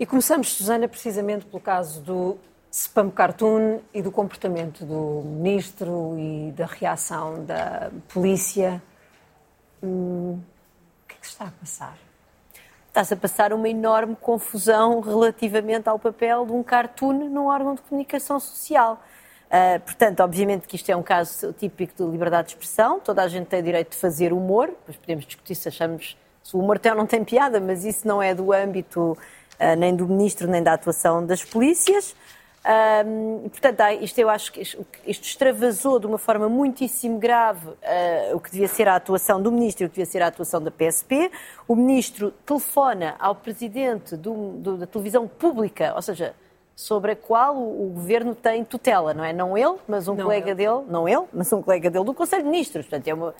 E começamos, Susana, precisamente pelo caso do spam cartoon e do comportamento do ministro e da reação da polícia. Hum, o que é que se está a passar? Está-se a passar uma enorme confusão relativamente ao papel de um cartoon num órgão de comunicação social. Uh, portanto, obviamente que isto é um caso típico de liberdade de expressão, toda a gente tem direito de fazer humor, depois podemos discutir se achamos o ou não tem piada, mas isso não é do âmbito uh, nem do ministro, nem da atuação das polícias. Um, portanto, isto eu acho que isto extravasou de uma forma muitíssimo grave uh, o que devia ser a atuação do ministro e o que devia ser a atuação da PSP. O ministro telefona ao presidente do, do, da televisão pública, ou seja, sobre a qual o, o, governo tem tutela, não é? Não ele, mas um não colega ele. dele, não ele, mas um colega dele do Conselho de Ministros. Portanto, é uma, uh,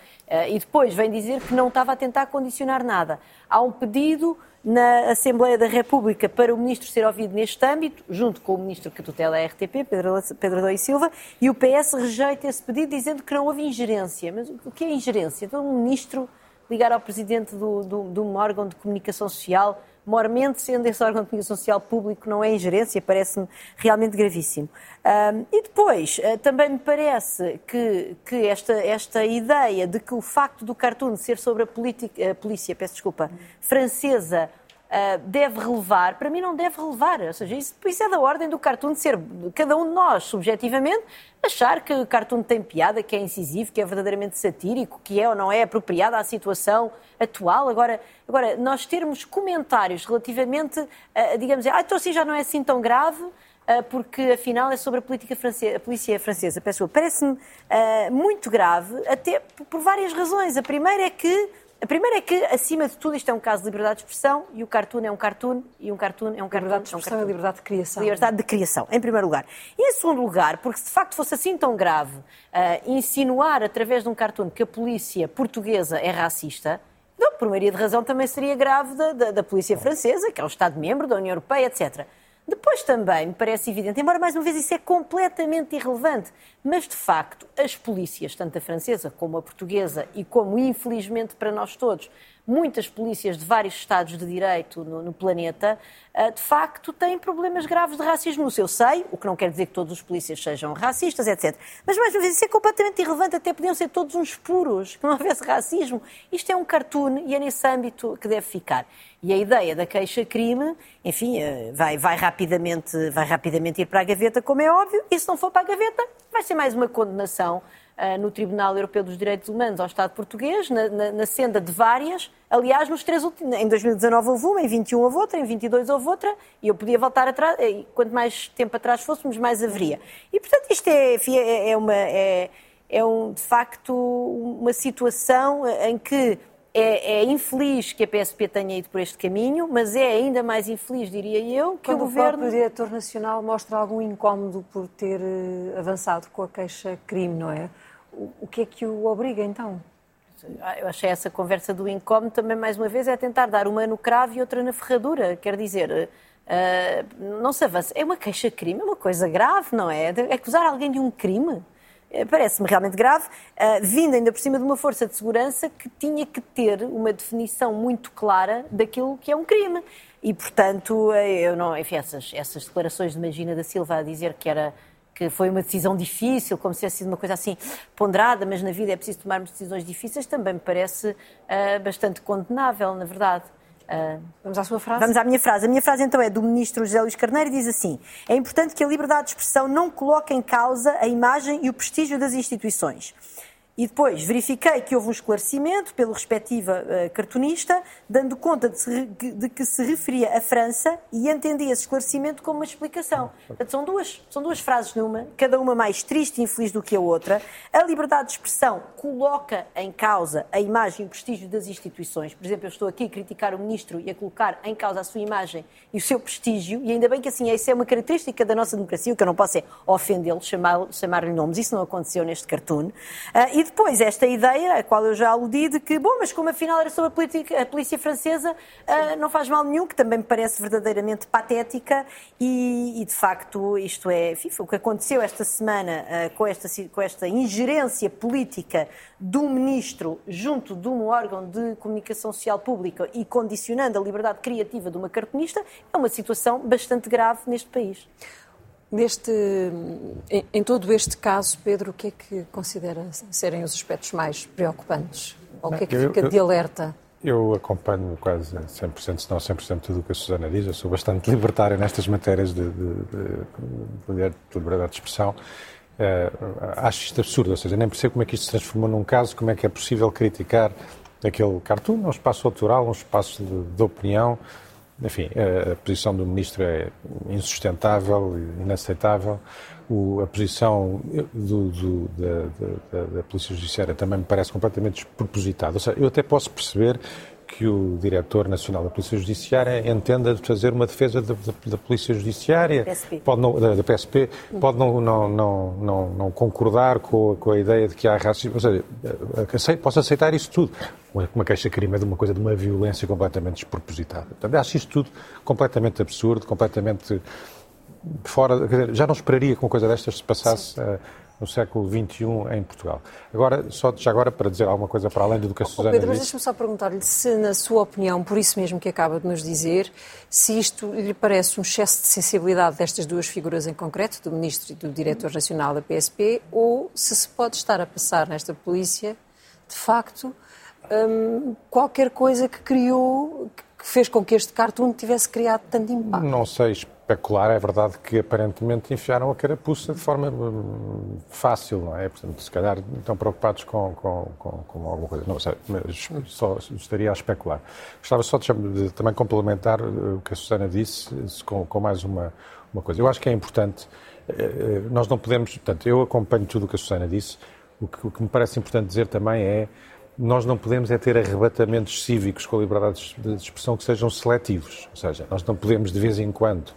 e depois vem dizer que não estava a tentar condicionar nada. Há um pedido na Assembleia da República para o Ministro ser ouvido neste âmbito, junto com o Ministro que tutela a RTP, Pedro, Pedro Adão e Silva, e o PS rejeita esse pedido dizendo que não houve ingerência. Mas o que é ingerência? Então, um Ministro ligar ao Presidente do, do, de um órgão de comunicação social, mormente sendo esse órgão de comunicação social público, não é ingerência, parece-me realmente gravíssimo. Um, e depois, uh, também me parece que, que esta, esta ideia de que o facto do cartoon ser sobre a, política, a polícia, peço desculpa, francesa, Uh, deve relevar, para mim não deve relevar. Ou seja, isso, isso é da ordem do cartoon de ser, cada um de nós, subjetivamente, achar que o cartoon tem piada, que é incisivo, que é verdadeiramente satírico, que é ou não é apropriado à situação atual. Agora, agora nós termos comentários relativamente, digamos, ah, então assim já não é assim tão grave, ah, porque afinal é sobre a, política francesa, a polícia francesa. Parece-me uh, muito grave, até por várias razões. A primeira é que a primeira é que, acima de tudo, isto é um caso de liberdade de expressão e o cartoon é um cartoon e um cartoon é um cartoon. Liberdade de expressão é um e liberdade de criação. Liberdade de criação, em primeiro lugar. E em segundo lugar, porque se de facto fosse assim tão grave uh, insinuar através de um cartoon que a polícia portuguesa é racista, não, por maioria de razão também seria grave da, da, da polícia francesa, que é um Estado-membro da União Europeia, etc. Depois também me parece evidente, embora mais uma vez isso é completamente irrelevante, mas de facto as polícias, tanto a francesa como a portuguesa e como infelizmente para nós todos, muitas polícias de vários Estados de Direito no, no planeta, uh, de facto têm problemas graves de racismo no seu seio, o que não quer dizer que todos os polícias sejam racistas, etc. Mas mais uma vez isso é completamente irrelevante, até podiam ser todos uns puros, que não houvesse racismo. Isto é um cartoon e é nesse âmbito que deve ficar. E a ideia da queixa-crime, enfim, eh, vai, vai, rapidamente, vai rapidamente ir para a gaveta, como é óbvio, e se não for para a gaveta, vai ser mais uma condenação uh, no Tribunal Europeu dos Direitos Humanos ao Estado português, na, na, na, senda de várias. Aliás, nos três últimos, em 2019 houve uma, em 21 houve outra, em 22 houve outra, e eu podia voltar atrás, e quanto mais tempo atrás fôssemos, mais haveria. E, portanto, isto é, é, é uma. É, é um, de facto uma situação em que é, é, infeliz que a PSP tenha ido por este caminho, mas é ainda mais infeliz, diria eu, que Quando o governo. O próprio diretor nacional mostra algum incómodo por ter eh, avançado com a queixa-crime, não é? O, que é que o obriga então? Eu achei essa conversa do incómodo também, mais uma vez, é tentar dar uma no cravo e outra na ferradura. Quer dizer, uh, não se avança. É uma queixa-crime, é uma coisa grave, não é? Acusar alguém de um crime. Eh, parece-me realmente grave, uh, vindo ainda por cima de uma força de segurança que tinha que ter uma definição muito clara daquilo que é um crime. E, portanto, eh, eu não, enfim, essas, essas declarações de Magina da Silva a dizer que era que foi uma decisão difícil, como se tivesse sido uma coisa assim ponderada, mas na vida é preciso tomarmos decisões difíceis, também me parece uh, bastante condenável, na verdade. Uh, vamos à sua frase? Vamos à minha frase. A minha frase então é do ministro José Luís Carneiro e diz assim: É importante que a liberdade de expressão não coloque em causa a imagem e o prestígio das instituições. E depois verifiquei que houve um esclarecimento pelo respectiva uh, cartunista, dando conta de, se, de, que se referia à França e entendi esse esclarecimento como uma explicação. Portanto, são duas, são duas frases numa, cada uma mais triste e infeliz do que a outra. A liberdade de expressão coloca em causa a imagem e o prestígio das instituições. Por exemplo, eu estou aqui a criticar o ministro e a colocar em causa a sua imagem e o seu prestígio, e ainda bem que assim, isso é uma característica da nossa democracia, o que eu não posso é ofendê-lo, chamar-lhe chamar nomes. Isso não aconteceu neste cartoon. Uh, e depois esta ideia, a qual eu já aludi, de que, bom, mas como afinal era sobre a, política, a polícia francesa, uh, não faz mal nenhum, que também me parece verdadeiramente patética e, e de facto, isto é, enfim, o que aconteceu esta semana uh, com, esta, com esta ingerência política do ministro junto de um órgão de comunicação social pública e condicionando a liberdade criativa de uma cartunista, é uma situação bastante grave neste país. Neste, em, em, todo este caso, Pedro, o que é que considera serem os aspectos mais preocupantes? Ou o que é que eu, fica de alerta? Eu acompanho quase 100%, se não 100% tudo o que a Susana diz. Eu sou bastante libertário nestas matérias de, de, de, de liberdade de expressão. Uh, acho isto absurdo, ou seja, nem percebo como é que isto se transformou num caso, como é que é possível criticar aquele cartoon, um espaço autoral, um espaço de, de opinião, enfim, a, posição do ministro é insustentável, inaceitável. O, a posição do, do, da, da, da, Polícia Judiciária também me parece completamente despropositada. Ou seja, eu até posso perceber que o Diretor Nacional da Polícia Judiciária entenda de fazer uma defesa da, da, da Polícia Judiciária, PSP. Pode não, da, da, PSP, pode não, não, não, não, não concordar com, com, a ideia de que há racismo, ou seja, aceito, posso aceitar isso tudo. Uma queixa-crime é de uma coisa de uma violência completamente despropositada. Portanto, acho isto tudo completamente absurdo, completamente fora. Já não esperaria que uma coisa destas se passasse. No século XXI em Portugal. Agora, só já agora para dizer alguma coisa para além do que a Susana oh, Pedro, mas deixa-me só perguntar-lhe se, na sua opinião, por isso mesmo que acaba de nos dizer, se isto lhe parece um excesso de sensibilidade destas duas figuras em concreto, do Ministro e do Diretor Nacional da PSP, ou se se pode estar a passar nesta polícia, de facto, hum, qualquer coisa que criou, que fez com que este cartoon tivesse criado tanto impacto. Não sei especular, é verdade que aparentemente enfiaram a carapuça de forma hum, fácil, não é? Portanto, se calhar estão preocupados com, com, com, com alguma coisa, não sei, mas só estaria a especular. Gostava só de, de também complementar uh, o que a Susana disse com, com mais uma, uma coisa. Eu acho que é importante, uh, uh, nós não podemos, portanto, eu acompanho tudo o que a Susana disse, o que, o que me parece importante dizer também é nós não podemos é ter arrebatamentos cívicos com a liberdade de expressão que sejam seletivos. Ou seja, nós não podemos, de vez em quando,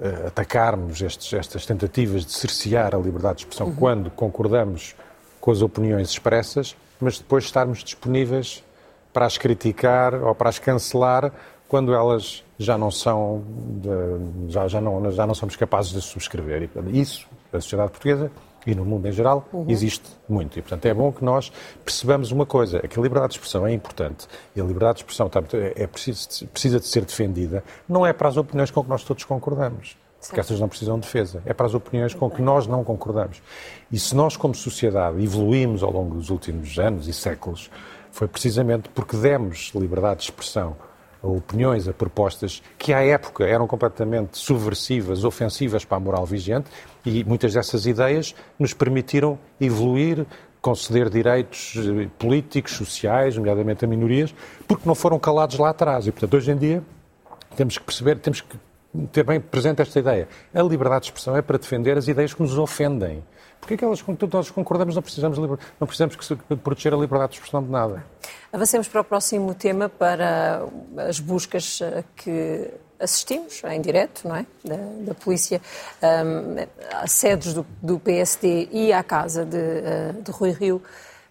uh, atacarmos estes, estas tentativas de cercear a liberdade de expressão uhum. quando concordamos com as opiniões expressas, mas depois estarmos disponíveis para as criticar ou para as cancelar quando elas já não são de, já, já, não, já não somos capazes de subscrever. E, isso, a sociedade portuguesa e no mundo em geral, uhum. existe muito. E, portanto, é bom que nós percebamos uma coisa, é que a liberdade de expressão é importante e a liberdade de expressão tá, é, é preciso, precisa de ser defendida, não é para as opiniões com que nós todos concordamos. Porque essas não precisam de defesa. É para as opiniões com que nós não concordamos. E se nós, como sociedade, evoluímos ao longo dos últimos anos e séculos, foi precisamente porque demos liberdade de expressão opiniões, a propostas que à época eram completamente subversivas, ofensivas para a moral vigente e muitas dessas ideias nos permitiram evoluir, conceder direitos eh, políticos, sociais, nomeadamente a minorias, porque não foram calados lá atrás. E, portanto, hoje em dia temos que perceber, temos que ter bem presente esta ideia. A liberdade de expressão é para defender as ideias que nos ofendem. Porque aquelas com que nós concordamos não precisamos, não precisamos proteger a liberdade de expressão de nada. Avancemos para o próximo tema, para as buscas eh, que assistimos em direto, não é? Da, da polícia um, a sedes do, do, PSD e à casa de, uh, de Rui Rio.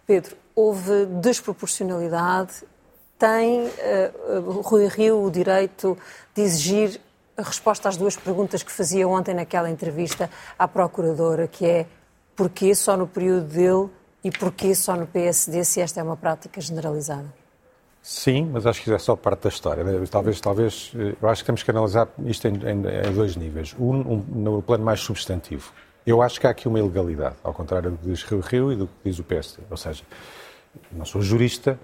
Pedro, houve desproporcionalidade? Tem uh, Rui Rio o direito de exigir a resposta às duas perguntas que fazia ontem naquela entrevista à Procuradora, que é porquê só no período dele e porquê só no PSD, se esta é uma prática generalizada? Sim, mas acho que isso é só parte da história. Talvez, talvez, eh, eu acho que temos que analisar isto em, em, em dois níveis. Um, um, no plano mais substantivo. Eu acho que há aqui uma ilegalidade, ao contrário do que diz Rio Rio e do que diz o PSD. Ou seja, não sou jurista,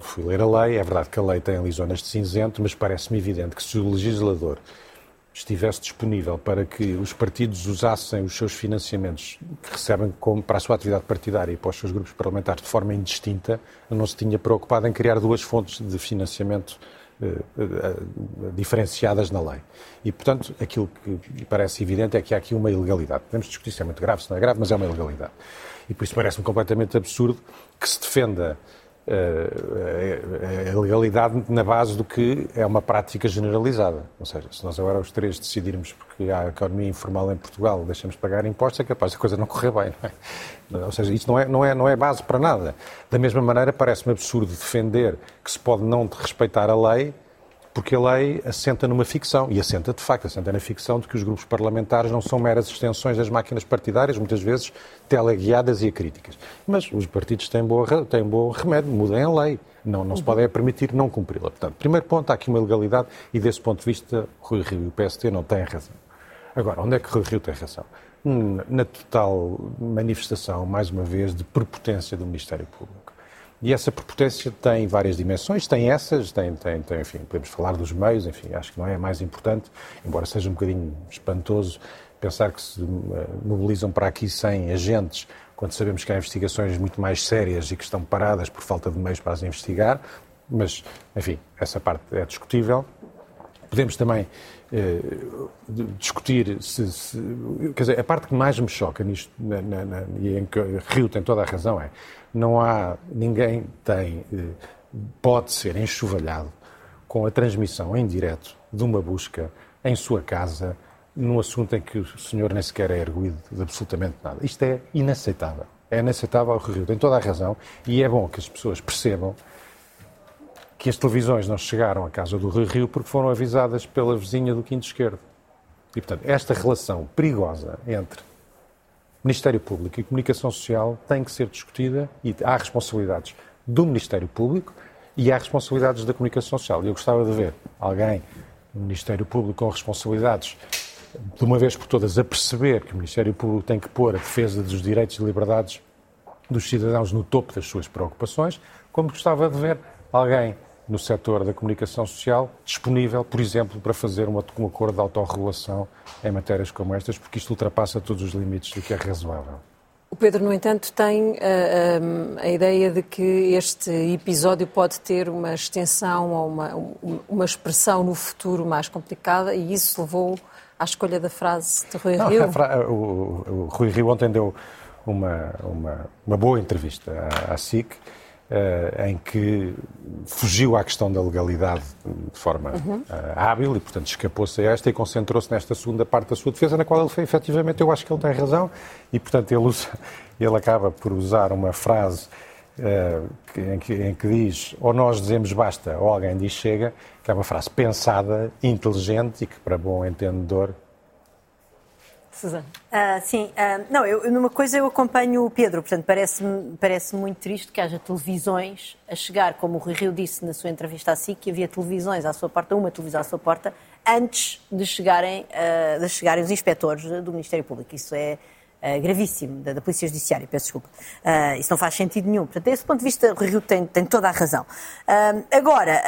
fui ler a lei, é verdade que a lei tem ali zonas de cinzento, mas parece-me evidente que se o legislador estivesse disponível para que os partidos usassem os seus financiamentos que recebem como, para a sua atividade partidária e para os seus grupos parlamentares de forma indistinta, não se tinha preocupado em criar duas fontes de financiamento eh, eh, diferenciadas na lei. E, portanto, aquilo que parece evidente é que há aqui uma ilegalidade. Podemos discutir se é muito grave, se não é grave, mas é uma ilegalidade. E por isso parece-me completamente absurdo que se defenda a legalidade na base do que é uma prática generalizada. Ou seja, se nós agora os três decidirmos, porque há economia informal em Portugal, deixamos de pagar impostos, é capaz a coisa não correr bem. Não é? Ou seja, isso não é, não, é, não é base para nada. Da mesma maneira, parece-me absurdo defender que se pode não respeitar a lei porque a lei assenta numa ficção, e assenta de facto, assenta na ficção de que os grupos parlamentares não são meras extensões das máquinas partidárias, muitas vezes teleguiadas e acríticas. Mas os partidos têm, boa, têm bom remédio, mudem a lei, não, não se podem permitir não cumpri-la. Portanto, primeiro ponto, há aqui uma legalidade e desse ponto de vista Rui Rio e o PST não têm razão. Agora, onde é que Rui Rio tem razão? Na total manifestação, mais uma vez, de prepotência do Ministério Público. E essa prepotência tem várias dimensões, tem essas, tem, tem, tem, enfim, podemos falar dos meios, enfim, acho que não é mais importante, embora seja um bocadinho espantoso pensar que se eh, mobilizam para aqui 100 agentes, quando sabemos que há investigações muito mais sérias e que estão paradas por falta de meios para as investigar, mas, enfim, essa parte é discutível. Podemos também eh, discutir se, se, Quer dizer, a parte que mais me choca nisto, na, na, na, e em que Rio tem toda a razão, é não há, ninguém tem, eh, pode ser enxovalhado com a transmissão em direto de uma busca em sua casa num assunto em que o senhor nem sequer é erguido de absolutamente nada. Isto é inaceitável. É inaceitável o Rio. Tem toda a razão e é bom que as pessoas percebam que as televisões não chegaram à casa do Rio Rio porque foram avisadas pela vizinha do Quinto Esquerdo. E, portanto, esta relação perigosa entre Ministério Público e Comunicação Social tem que ser discutida e há responsabilidades do Ministério Público e há responsabilidades da Comunicação Social. Eu gostava de ver alguém no Ministério Público com responsabilidades de uma vez por todas a perceber que o Ministério Público tem que pôr a defesa dos direitos e liberdades dos cidadãos no topo das suas preocupações, como gostava de ver alguém no setor da comunicação social disponível, por exemplo, para fazer um acordo de autorregulação em matérias como estas, porque isto ultrapassa todos os limites do que é razoável. O Pedro, no entanto, tem uh, uh, a ideia de que este episódio pode ter uma extensão ou uma, uma expressão no futuro mais complicada e isso levou à escolha da frase de Rui Não, Rio? Fra... O, o, Rui Rio ontem deu uma, uma, uma boa entrevista à, à SIC uh, em que fugiu à questão da legalidade de forma uhum. uh, hábil e, portanto, escapou-se a esta e concentrou-se nesta segunda parte da sua defesa, na qual ele foi, efetivamente, eu acho que ele tem razão e, portanto, ele, usa, ele acaba por usar uma frase uh, em, que, em que diz ou nós dizemos basta ou alguém diz chega, que é uma frase pensada, inteligente e que, para bom entendedor, Susana. Uh, sim, uh, não, eu, numa coisa eu acompanho o Pedro, portanto parece-me parece muito triste que haja televisões a chegar, como o Rui Rio disse na sua entrevista à SIC, que havia televisões à sua porta, uma televisão à sua porta, antes de chegarem, uh, de chegarem os inspectores do Ministério Público. Isso é Uh, gravíssimo da, da, Polícia Judiciária, peço desculpa. Uh, isso não faz sentido nenhum. Portanto, desse ponto de vista, o Rio tem, tem toda a razão. Uh, agora,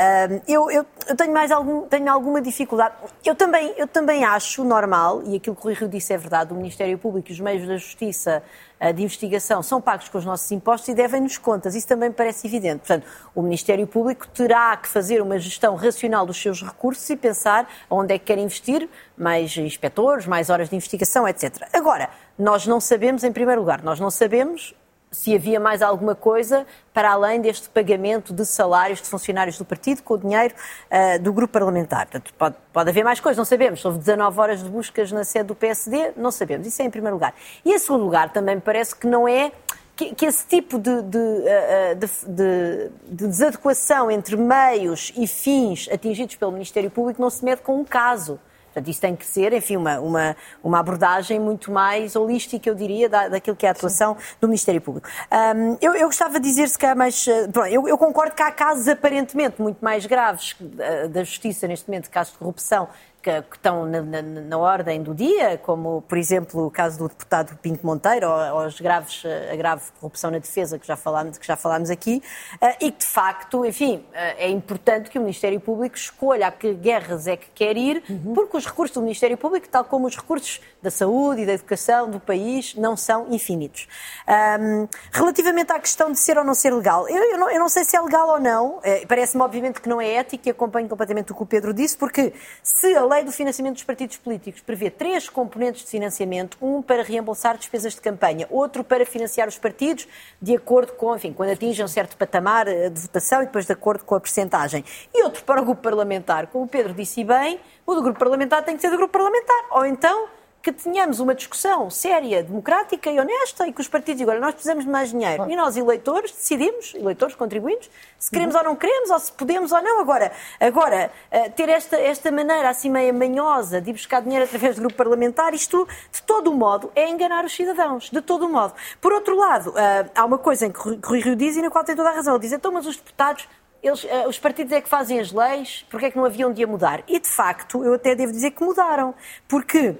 eu, eu, eu, tenho mais algum, tenho alguma dificuldade. Eu também, eu também acho normal, e aquilo que o Rio disse é verdade, o Ministério Público e os meios da Justiça de investigação são pagos com os nossos impostos e devem-nos contas. Isso também parece evidente. Portanto, o Ministério Público terá que fazer uma gestão racional dos seus recursos e pensar onde é que quer investir, mais inspectores, mais horas de investigação, etc. Agora, nós não sabemos, em primeiro lugar, nós não sabemos se havia mais alguma coisa para além deste pagamento de salários de funcionários do partido com o dinheiro uh, do grupo parlamentar. Portanto, pode, pode haver mais coisas, não sabemos. Houve 19 horas de buscas na sede do PSD, não sabemos. Isso é em primeiro lugar. E em segundo lugar, também me parece que não é. Que, que esse tipo de, de, uh, de, de, de desadequação entre meios e fins atingidos pelo Ministério Público não se mede com um caso. Portanto, isso tem que ser, enfim, uma, uma, uma abordagem muito mais holística, eu diria, da, daquilo que é a atuação Sim. do Ministério Público. Um, eu, eu, gostava de dizer, se calhar, mais. Eh, pronto, eu, eu, concordo que há casos aparentemente muito mais graves da, da Justiça, neste momento, casos de corrupção, que, que estão na, na, na, ordem do dia, como, por exemplo, o caso do deputado Pinto Monteiro, ou, ou graves, a grave corrupção na defesa, que já falámos, que já falámos aqui, uh, e que, de facto, enfim, uh, é importante que o Ministério Público escolha a que guerras é que quer ir, uhum. porque os recursos do Ministério Público, tal como os recursos da saúde e da educação do país, não são infinitos. Um, relativamente à questão de ser ou não ser legal, eu, eu, não, eu não, sei se é legal ou não, uh, parece-me obviamente que não é ético e acompanho completamente o que o Pedro disse, porque se a lei do financiamento dos partidos políticos prevê três componentes de financiamento, um para reembolsar despesas de campanha, outro para financiar os partidos de acordo com, enfim, quando atingem um certo patamar eh, de votação e depois de acordo com a percentagem. E outro para o grupo parlamentar. Como o Pedro disse bem, o do grupo parlamentar tem que ser do grupo parlamentar. Ou então que tenhamos uma discussão séria, democrática e honesta e que os partidos agora nós precisamos de mais dinheiro. E nós, eleitores, decidimos, eleitores contribuintes, se queremos uhum. ou não queremos, ou se podemos ou não. Agora, agora eh, ter esta, esta maneira assim meio manhosa de ir buscar dinheiro através do grupo parlamentar, isto, de todo o modo, é enganar os cidadãos. De todo o modo. Por outro lado, eh, há uma coisa em que Rui Rio diz e na qual tem toda a razão. Ele diz, então, mas os deputados eles, uh, os partidos é que fazem as leis, porque é que não haviam de a mudar? E, de facto, eu até devo dizer que mudaram. Porque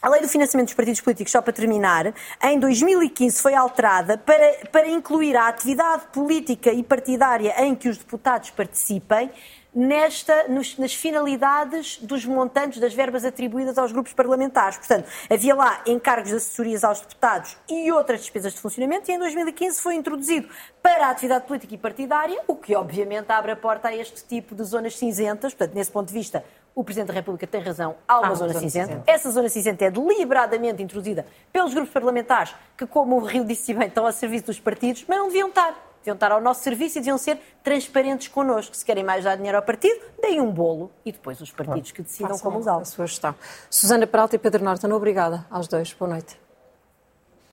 a lei do financiamento dos partidos políticos, só para terminar, em 2015 foi alterada para, para incluir a atividade política e partidária em que os deputados participem nesta, nos, nas finalidades dos montantes das verbas atribuídas aos grupos parlamentares. Portanto, havia lá encargos de assessorias aos deputados e outras despesas de funcionamento, e em 2015 foi introduzido para a atividade política e partidária, o que obviamente abre a porta a este tipo de zonas cinzentas. Portanto, nesse ponto de vista, o Presidente da República tem razão, há uma, zona, zona cinzenta. cinzenta. Essa zona cinzenta é deliberadamente introduzida pelos grupos parlamentares que, como o Rio disse bem, estão a serviço dos partidos, mas não deviam estar. Deviam estar ao nosso serviço e deviam ser transparentes connosco. Se querem mais dar dinheiro ao partido, deem um bolo e depois os partidos que decidam como usá-lo. A sua gestão. Susana Peralta e Pedro Norton, obrigada aos dois. Boa noite.